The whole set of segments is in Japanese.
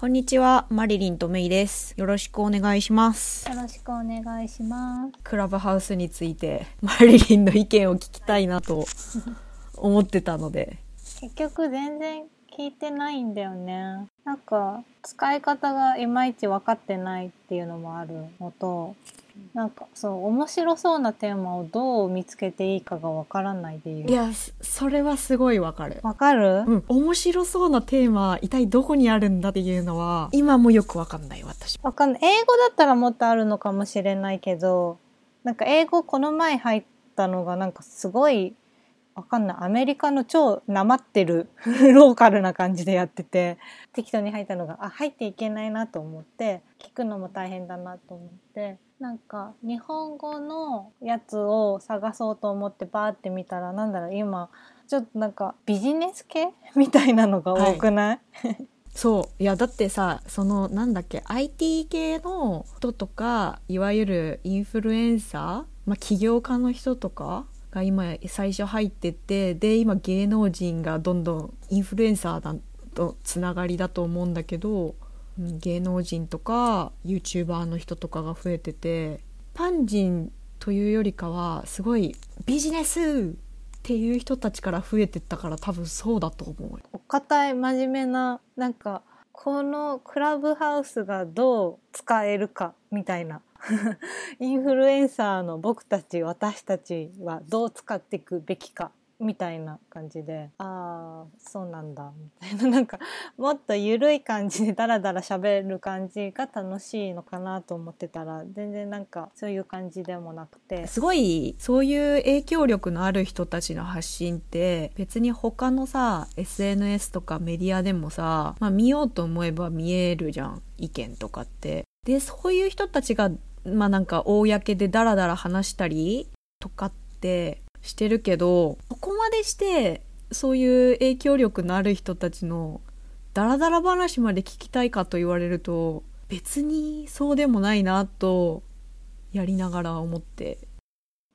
こんにちは、マリリンとメイです。よろしくお願いします。よろしくお願いします。クラブハウスについて、マリリンの意見を聞きたいなと 思ってたので。結局全然聞いてないんだよね。なんか使い方がいまいち分かってないっていうのもあるのと、なんかそう面白そうなテーマをどう見つけていいかが分からないでいる。いや、そそれはすごいわかる。わかる？うん、面白そうなテーマ、一体どこにあるんだっていうのは、今もよくわかんない、私。わかんない。英語だったらもっとあるのかもしれないけど、なんか英語この前入ったのがなんかすごいわかんない。アメリカの超なまってる ローカルな感じでやってて、適当に入ったのが、あ、入っていけないなと思って、聞くのも大変だなと思って、なんか日本語のやつを探そうと思ってバーって見たら、なんだろう、今、ちょっとなんかビジネス系みたいなのが多くない、そう。いや、だってさ、その、なんだっけ、IT 系の人とか、いわゆるインフルエンサーまあ、起業家の人とかが今最初入ってて、で、今芸能人がどんどんインフルエンサーだとつながりだと思うんだけど、芸能人とか YouTuber の人とかが増えてて、パン人というよりかは、すごいビジネスっていう人たちから増えてったから多分そうだと思う。お堅い真面目ななんかこのクラブハウスがどう使えるかみたいな インフルエンサーの僕たち私たちはどう使っていくべきかみたいな感じでああそうなんだみたいな なんかもっと緩い感じでダラダラ喋る感じが楽しいのかなと思ってたら全然なんかそういう感じでもなくてすごいそういう影響力のある人たちの発信って別に他のさ SNS とかメディアでもさ、まあ、見ようと思えば見えるじゃん意見とかって。でそういう人たちがまあなんか公でダラダラ話したりとかってしてるけどここまでしてそういう影響力のある人たちのダラダラ話まで聞きたいかと言われると別にそうでもないなとやりながら思って。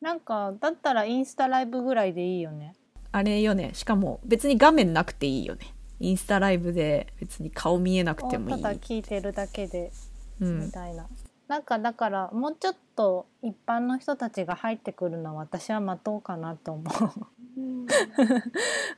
なんかだったらインスタライブぐらいでいいよね。あれよね。しかも別に画面なくていいよね。インスタライブで別に顔見えなくてもいい。ただ聞いてるだけでうん。みたいな、なんかだからもうちょっと一般の人たちが入ってくるのは私は待とうかなと思う。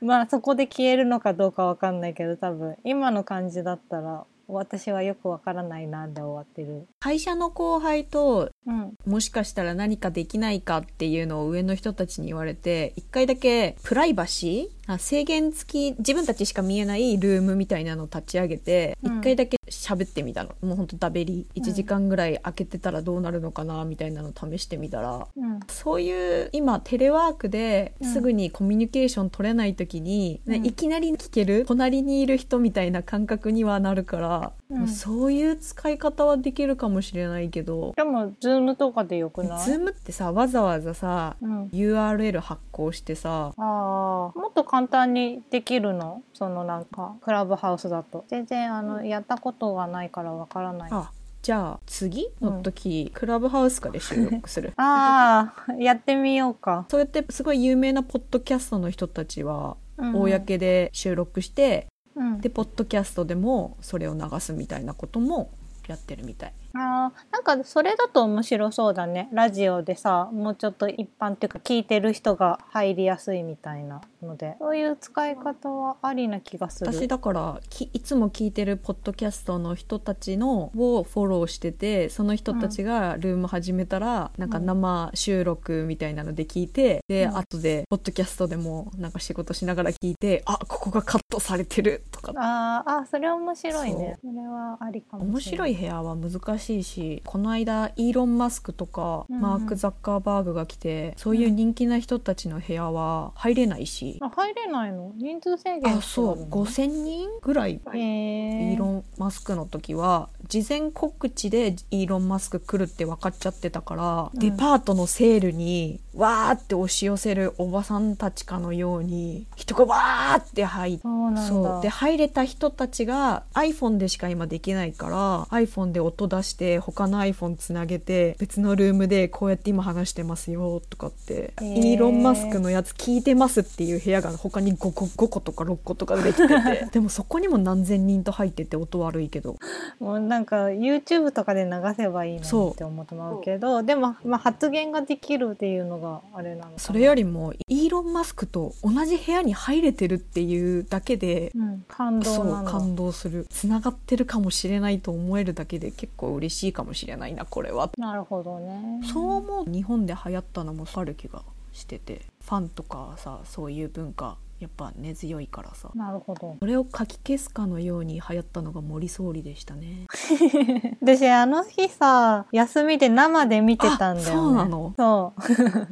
まあそこで消えるのかどうかわかんないけど多分今の感じだったら私はよくわからないなで終わってる。会社の後輩とうん。もしかしたら何かできないかっていうのを上の人たちに言われて一回だけプライバシーあ制限付き自分たちしか見えないルームみたいなのを立ち上げて一、うん。回だけ喋ってみたの。もうほんとダベリ1時間ぐらい開けてたらどうなるのかなみたいなのを試してみたら。うん。そういう今テレワークでうん。すぐにコミュニケーション取れない時に、ねうん。いきなり聞ける隣にいる人みたいな感覚にはなるから、うん。そういう使い方はできるかもしれないけど、でも Zoom とかでよくない？ Zoom ってさわざわざさうん、URL 発行してさああもっと簡単にできるの？そのなんかクラブハウスだと。全然あのやったことがないからわからない。あじゃあ次の時、クラブハウスかで収録する。ああやってみようか、そうやってすごい有名なポッドキャストの人たちはうん公で収録して、うん、でポッドキャストでもそれを流すみたいなこともやってるみたいあーなんかそれだと面白そうだね。ラジオでさもうちょっと一般っていうか聞いてる人が入りやすいみたいなので。そういう使い方はありな気がする。私だからきいつも聞いてるポッドキャストの人たちのをフォローしててその人たちがルーム始めたら、なんか生収録みたいなので聞いてで、うん。後でポッドキャストでもなんか仕事しながら聞いてあここがカットされてるとか。あーあーそれは面白いね。それはありかもしれない。面白い部屋は難しいしこの間イーロン・マスクとか、マーク・ザッカーバーグが来てそういう人気な人たちの部屋は入れないし、あ入れないの？人数制限あそう。5,000人ぐらい。イー。ロン・マスクの時は事前告知でイーロン・マスク来るって分かっちゃってたから、うん。デパートのセールにわーって押し寄せるおばさんたちかのように人がわーって入ってそう。で入れた人たちが iPhone でしか今できないから iPhone で音出して他の iPhone つなげて別のルームでこうやって今話してますよとかってイーロン・マスクのやつ聞いてますっていう部屋が他に5個 ,5 個とか6個とかできてて でもそこにも何千人と入ってて音悪いけど。もうなんか YouTube とかで流せばいいのにって思ってまうけどでも、まあ、発言ができるっていうのがあれなのそれよりもイーロン・マスクと同じ部屋に入れてるっていうだけでうん、感動そう感動する。つながってるかもしれないと思えるだけで結構嬉しいかもしれないなこれは。なるほどね。そう思う日本で流行ったのもある気がしててファンとかさそういう文化やっぱ根強いからさ。なるほど。それをかき消すかのように流行ったのが森総理でしたね。私あの日さ休みで生で見てたんだよね。あそうなの？そう。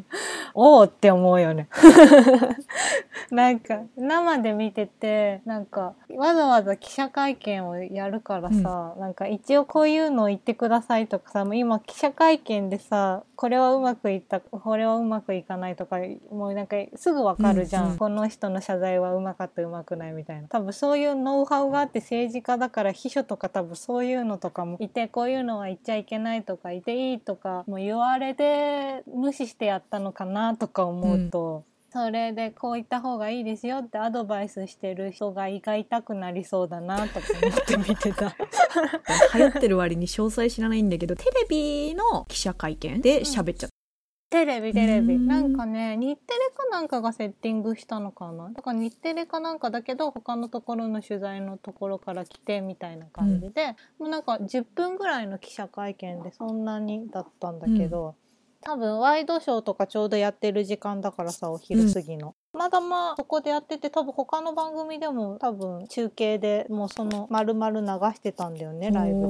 おおって思うよね。なんか生で見ててなんかわざわざ記者会見をやるからさ、なんか一応こういうのを言ってくださいとかさもう今記者会見でさこれはうまくいったこれはうまくいかないとかもう。なんかすぐわかるじゃん、うんうんこの人の謝罪はうまかったうまくないみたいな多分そういうノウハウがあって政治家だから秘書とか多分そういうのとかもいてこういうのは言っちゃいけないとか言っていいとかもう言われて無視してやったのかなとか思うと。それでこう言った方がいいですよってアドバイスしてる人が胃が痛くなりそうだなとか思って見てた。流行ってる割に詳細知らないんだけどテレビの記者会見で喋っちゃっテレビテレビなんかね日テレかなんかがセッティングしたのかな？だから日テレかなんかだけど他のところの取材のところから来てみたいな感じで、もうなんか10分ぐらいの記者会見でそんなにだったんだけど、多分ワイドショーとかちょうどやってる時間だからさお昼過ぎの、まだまあそこでやってて多分他の番組でも多分中継でもうその丸々流してたんだよねたライブ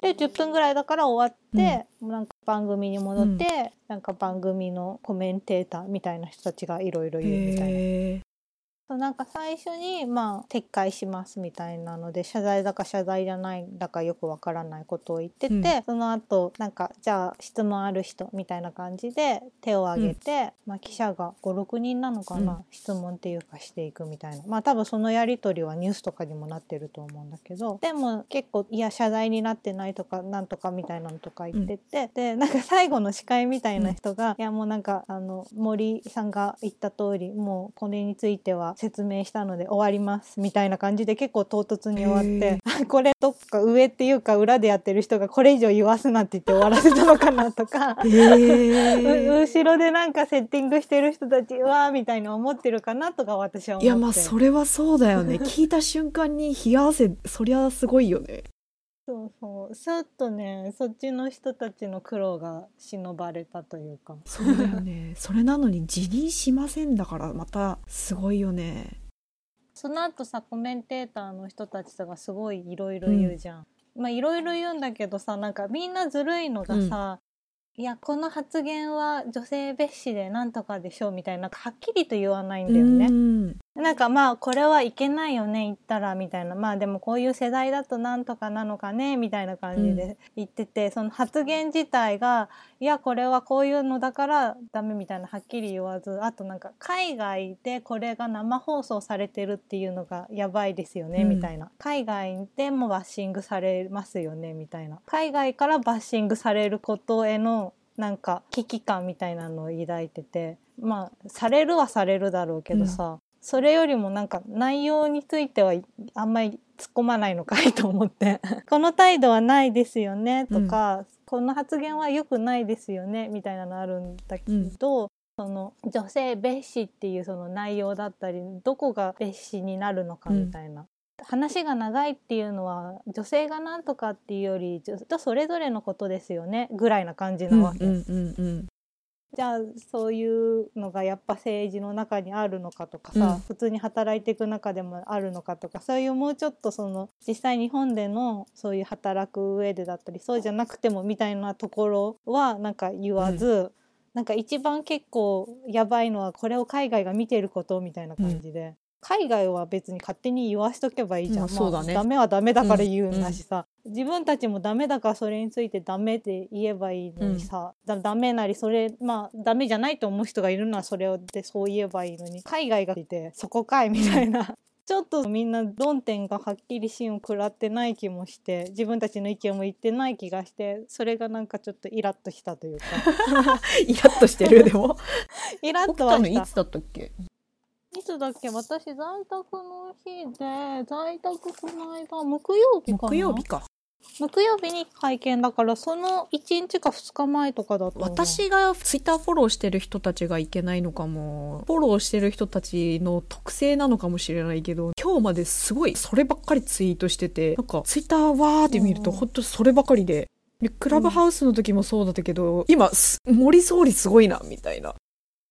で。で10分ぐらいだから終わって、なんか番組に戻って、なんか番組のコメンテーターみたいな人たちがいろいろ言うみたいな。なんか最初にまあ撤回しますみたいなので謝罪だか謝罪じゃないだかよくわからないことを言ってて、うん。その後なんかじゃあ質問ある人みたいな感じで手を挙げて、まあ、記者が56人なのかな、うん。質問っていうかしていくみたいな。まあ多分そのやり取りはニュースとかにもなってると思うんだけどでも結構いや謝罪になってないとかなんとかみたいなのとか言ってて、でなんか最後の司会みたいな人が、いやもうなんかあの森さんが言った通りもうこれについては説明したので終わりますみたいな感じで結構唐突に終わってこれどっか上っていうか裏でやってる人がこれ以上言わすなって言って終わらせたのかなとか。後ろでなんかセッティングしてる人たちうわーみたいに思ってるかなとか私は思って。いやまあそれはそうだよね。聞いた瞬間に冷や汗そりゃすごいよねそうそう。ちょっとねそっちの人たちの苦労が忍ばれたというか。そうだよね。それなのに辞任しませんだからまたすごいよね。その後さコメンテーターの人たちとかすごいいろいろ言うじゃん。まあいろいろ言うんだけどさなんかみんなずるいのがさ、いやこの発言は女性蔑視でなんとかでしょうみたいななんかはっきりと言わないんだよね。うんなんかまあこれはいけないよね言ったらみたいな。まあでもこういう世代だとなんとかなのかねみたいな感じで言ってて、その発言自体がいやこれはこういうのだからダメみたいなはっきり言わずあとなんか海外でこれが生放送されてるっていうのがやばいですよね、うん。みたいな。海外でもバッシングされますよねみたいな。海外からバッシングされることへのなんか危機感みたいなのを抱いてて。まあされるはされるだろうけどさ、それよりもなんか内容についてはあんまり突っ込まないのかいと思って。この態度はないですよねとか、この発言は良くないですよねみたいなのあるんだけど、その女性蔑視っていうその内容だったりどこが蔑視になるのかみたいな。話が長いっていうのは女性が何とかっていうより人それぞれのことですよねぐらいな感じなわけ、うんうんうんうんじゃあそういうのがやっぱ政治の中にあるのかとかさ、うん。普通に働いていく中でもあるのかとかそういうもうちょっとその実際日本でのそういう働く上でだったりそうじゃなくてもみたいなところはなんか言わず、なんか一番結構やばいのはこれを海外が見てることみたいな感じで、海外は別に勝手に言わしとけばいいじゃん、まあそうだね。ダメはダメだから言うんだしさ、自分たちもダメだからそれについてダメって言えばいいのにさ、だダメなりそれまあダメじゃないと思う人がいるのはそれでそう言えばいいのに。海外がいてそこかいみたいな。ちょっとみんな論点がはっきり芯を食らってない気もして自分たちの意見も言ってない気がしてそれがなんかちょっとイラッとしたというか。イラッとしてるでも。イラッとはした。たのいつだったっけ？いつだっけ？私在宅の日で在宅この間木曜日かな？木曜日か。木曜日に会見だからその1日か2日前とかだったの。私がツイッターフォローしてる人たちがいけないのかも。フォローしてる人たちの特性なのかもしれないけど今日まですごいそればっかりツイートしててなんかツイッターわーって見るとうん。ほんとそればかりで。でクラブハウスの時もそうだったけど、今す森総理すごいなみたいな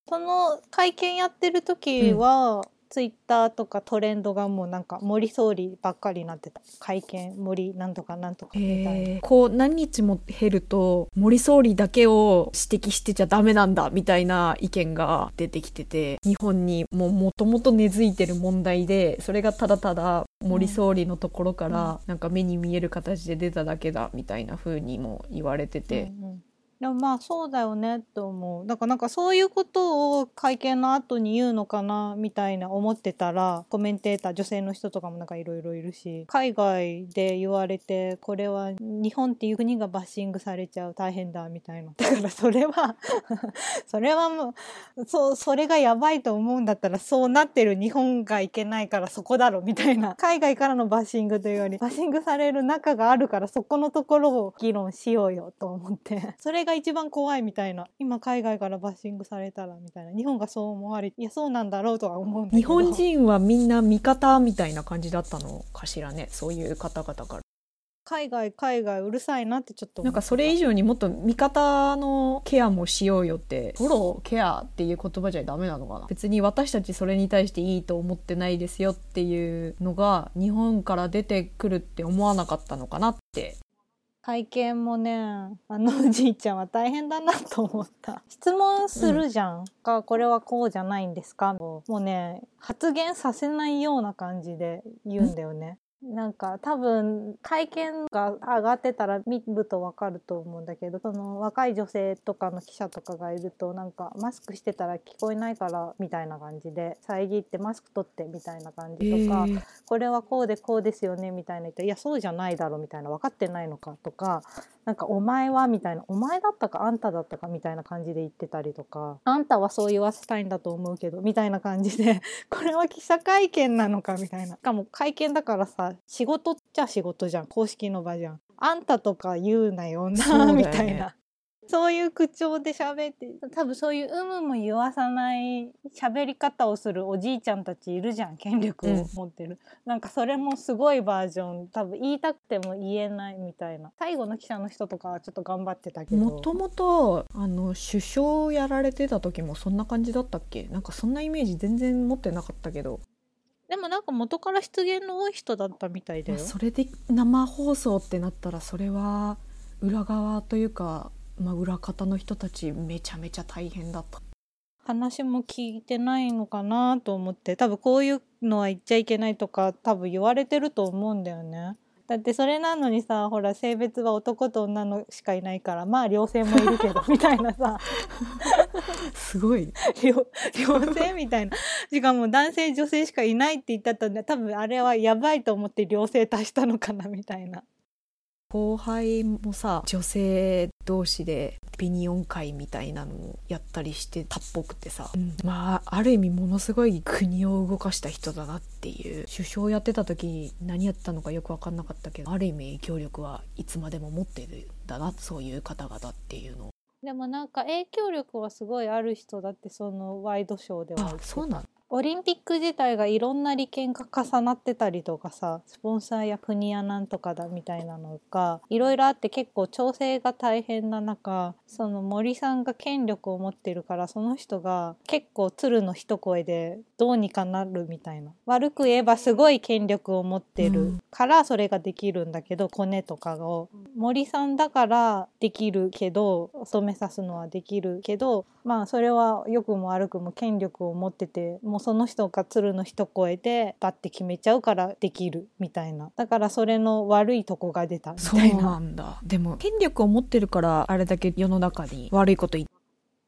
その会見やってる時は、ツイッターとかトレンドがもうなんか森総理ばっかりになってた。会見森なんとかなんとかみたいな、えー。こう何日も経ると森総理だけを指摘してちゃダメなんだみたいな意見が出てきてて日本にももともと根付いてる問題でそれがただただ森総理のところからなんか目に見える形で出ただけだみたいな風にも言われてて、うんうんでもまあそうだよねって思う。だからなんかそういうことを会見の後に言うのかなみたいな思ってたらコメンテーター女性の人とかもなんかいろいろいるし海外で言われてこれは日本っていう国がバッシングされちゃう大変だみたいな。だからそれは それはもうそうそれがやばいと思うんだったらそうなってる日本がいけないからそこだろみたいな。海外からのバッシングというよりバッシングされる中があるからそこのところを議論しようよと思って。それが一番怖いみたいな。今海外からバッシングされたらみたいな。日本がそう思われいやそうなんだろうとは思うんだけど。日本人はみんな味方みたいな感じだったのかしらね。そういう方々から。海外海外うるさいなってちょっとなんかそれ以上にもっと味方のケアもしようよってフォローケアっていう言葉じゃダメなのかな。別に私たちそれに対していいと思ってないですよっていうのが日本から出てくるって思わなかったのかなって会見もねあのおじいちゃんは大変だなと思った。質問するじゃん、かこれはこうじゃないんですか？もうね発言させないような感じで言うんだよねなんか多分会見が上がってたら見るとわかると思うんだけどその若い女性とかの記者とかがいるとなんかマスクしてたら聞こえないからみたいな感じで遮ってマスク取ってみたいな感じとか、え。ーこれはこうでこうですよねみたいな言っていやそうじゃないだろみたいな分かってないのかとかなんかお前はみたいなお前だったかあんただったかみたいな感じで言ってたりとかあんたはそう言わせたいんだと思うけどみたいな感じでこれは記者会見なのかみたいな。しかも会見だからさ仕事っちゃ仕事じゃん公式の場じゃん。あんたとか言うなよな、ね。みたいな。そういう口調で喋って。多分そういう有無も言わさない喋り方をするおじいちゃんたちいるじゃん権力を持ってる、なんかそれもすごいバージョン。多分言いたくても言えないみたいな。最後の記者の人とかはちょっと頑張ってたけど。もともとあの首相やられてた時もそんな感じだったっけ？なんかそんなイメージ全然持ってなかったけどでもなんか元から失言の多い人だったみたいだよそれで生放送ってなったらそれは裏側というか、まあ、裏方の人たちめちゃめちゃ大変だった話も聞いてないのかなと思って多分こういうのは言っちゃいけないとか多分言われてると思うんだよね。だってそれなのにさほら性別は男と女のしかいないからまあ両性もいるけど みたいなさ。すごい。両両性みたいな。しかも男性女性しかいないって言ったったんで多分あれはやばいと思って両性足したのかなみたいな。後輩もさ女性同士でオピニオン会みたいなのをやったりしてたっぽくてさ、まあある意味ものすごい国を動かした人だなっていう。首相やってた時何やったのかよく分かんなかったけどある意味影響力はいつまでも持ってるんだなそういう方々っていうの。をでもなんか影響力はすごいある人だってそのワイドショーでは。そうなんオリンピック自体がいろんな利権が重なってたりとかさスポンサーや国やなんとかだみたいなのがいろいろあって結構調整が大変な中その森さんが権力を持ってるからその人が結構鶴の一声でどうにかなるみたいな。悪く言えばすごい権力を持ってるからそれができるんだけどコネとかを。森さんだからできるけど染めさすのはできるけどまあそれは良くも悪くも権力を持っててもううその人が鶴の一声でバッて決めちゃうからできるみたいな。だからそれの悪いとこが出たみそうたいな。なんだ。でも権力を持ってるからあれだけ世の中に悪いこと言っ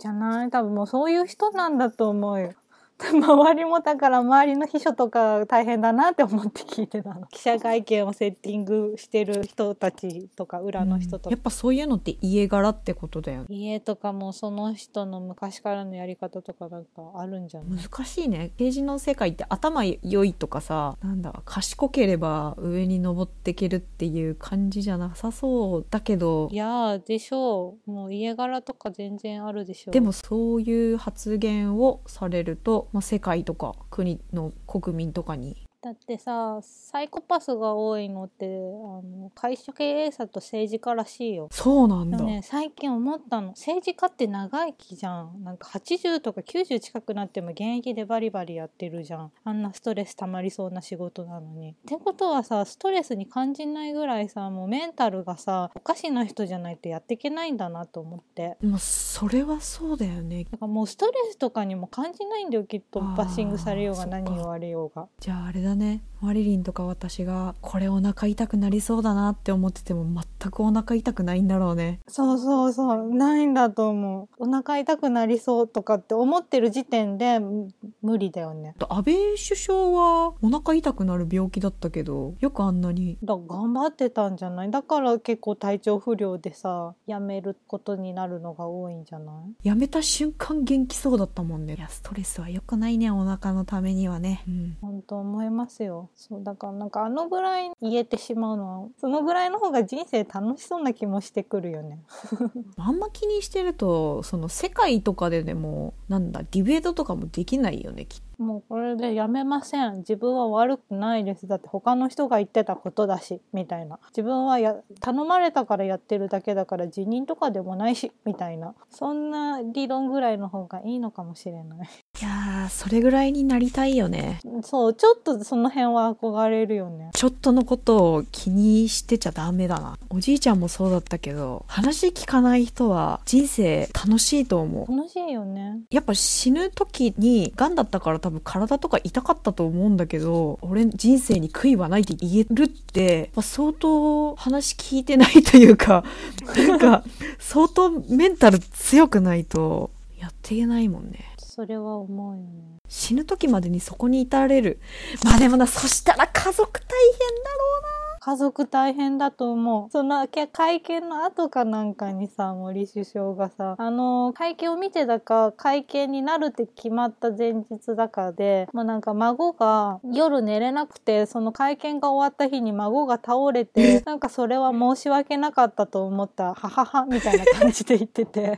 じゃない。多分もうそういう人なんだと思うよ。周りもだから周りの秘書とか大変だなって思って聞いてたの。記者会見をセッティングしてる人たちとか裏の人とか。やっ、ぱそういうのって家柄ってことだよね。家とかもその人の昔からのやり方とかなんかあるんじゃない？難しいね。政治の世界って頭良いとかさなんだ賢ければ上に登っていけるっていう感じじゃなさそうだけど。いやーでしょう。もう家柄とか全然あるでしょう。でもそういう発言をされると、まあ、世界とか国の国民とかにだってさサイコパスが多いのってあの会社経営者と政治家らしいよ。そうなんだ、ね最近思ったの。政治家って長生きじゃん。なんか80とか90近くなっても現役でバリバリやってるじゃん。あんなストレス溜まりそうな仕事なのに。ってことはさストレスに感じないぐらいさもうメンタルがさおかしな人じゃないとやっていけないんだなと思って。まあそれはそうだよね。だからもうストレスとかにも感じないんだよきっと。バッシングされようが何言われようが。じゃああれだね。マリリンとか私がこれお腹痛くなりそうだなって思ってても全くお腹痛くないんだろうね。そうそうそう。ないんだと思う。お腹痛くなりそうとかって思ってる時点でむ無理だよね。安倍首相はお腹痛くなる病気だったけどよくあんなに。だ頑張ってたんじゃない？だから結構体調不良でさ辞めることになるのが多いんじゃない？やめた瞬間元気そうだったもんね。いやストレスは良くないねお腹のためにはね、うん、本当思いますますよ。そうだからなんかあのぐらい言えてしまうのはそのぐらいの方が人生楽しそうな気もしてくるよね。あんま気にしてるとその世界とかででもなんだディベートとかもできないよねきっと。もうこれでやめません。自分は悪くないです。だって他の人が言ってたことだし。みたいな。自分はや頼まれたからやってるだけだから辞任とかでもないし。みたいな。そんな理論ぐらいの方がいいのかもしれない。いやーそれぐらいになりたいよね。そうちょっとその辺は憧れるよね。ちょっとのことを気にしてちゃダメだな。おじいちゃんもそうだったけど話聞かない人は人生楽しいと思う。楽しいよね。やっぱ死ぬ時に癌だったから多分体とか痛かったと思うんだけど俺人生に悔いはないって言えるって、まあ、相当話聞いてないというか なんか相当メンタル強くないとやっていけないもんね。それは思うよね。死ぬ時までにそこに至れる。まあでもなそしたら家族大変だろうな家族大変だと思う。そのけ会見の後かなんかにさ森首相がさあの会見を見てだか会見になるって決まった前日だかでもうなんか孫が夜寝れなくてその会見が終わった日に孫が倒れて なんかそれは申し訳なかったと思った。はははみたいな感じで言ってて。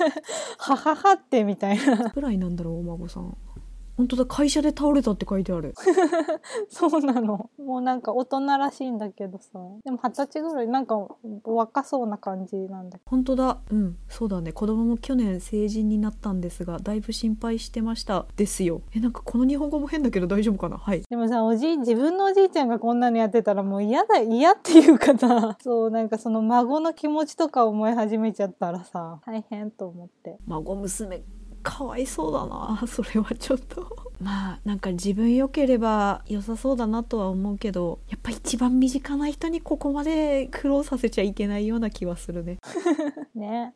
はははってみたいな。くらいなんだろうお孫さん本当だ会社で倒れたって書いてある。そうなの。もうなんか大人らしいんだけどさ。でも二十歳ぐらいなんか若そうな感じなんだ。本当だ。うんそうだね。子供も去年成人になったんですがだいぶ心配してましたですよ。えなんかこの日本語も変だけど大丈夫かな？はい。でもさおじい自分のおじいちゃんがこんなのやってたらもう嫌だ嫌っていうかさ そうなんかその孫の気持ちとか思い始めちゃったらさ大変と思って。孫娘かわいそうだな それはちょっと。まあなんか自分良ければ良さそうだなとは思うけどやっぱ一番身近な人にここまで苦労させちゃいけないような気はするね。ね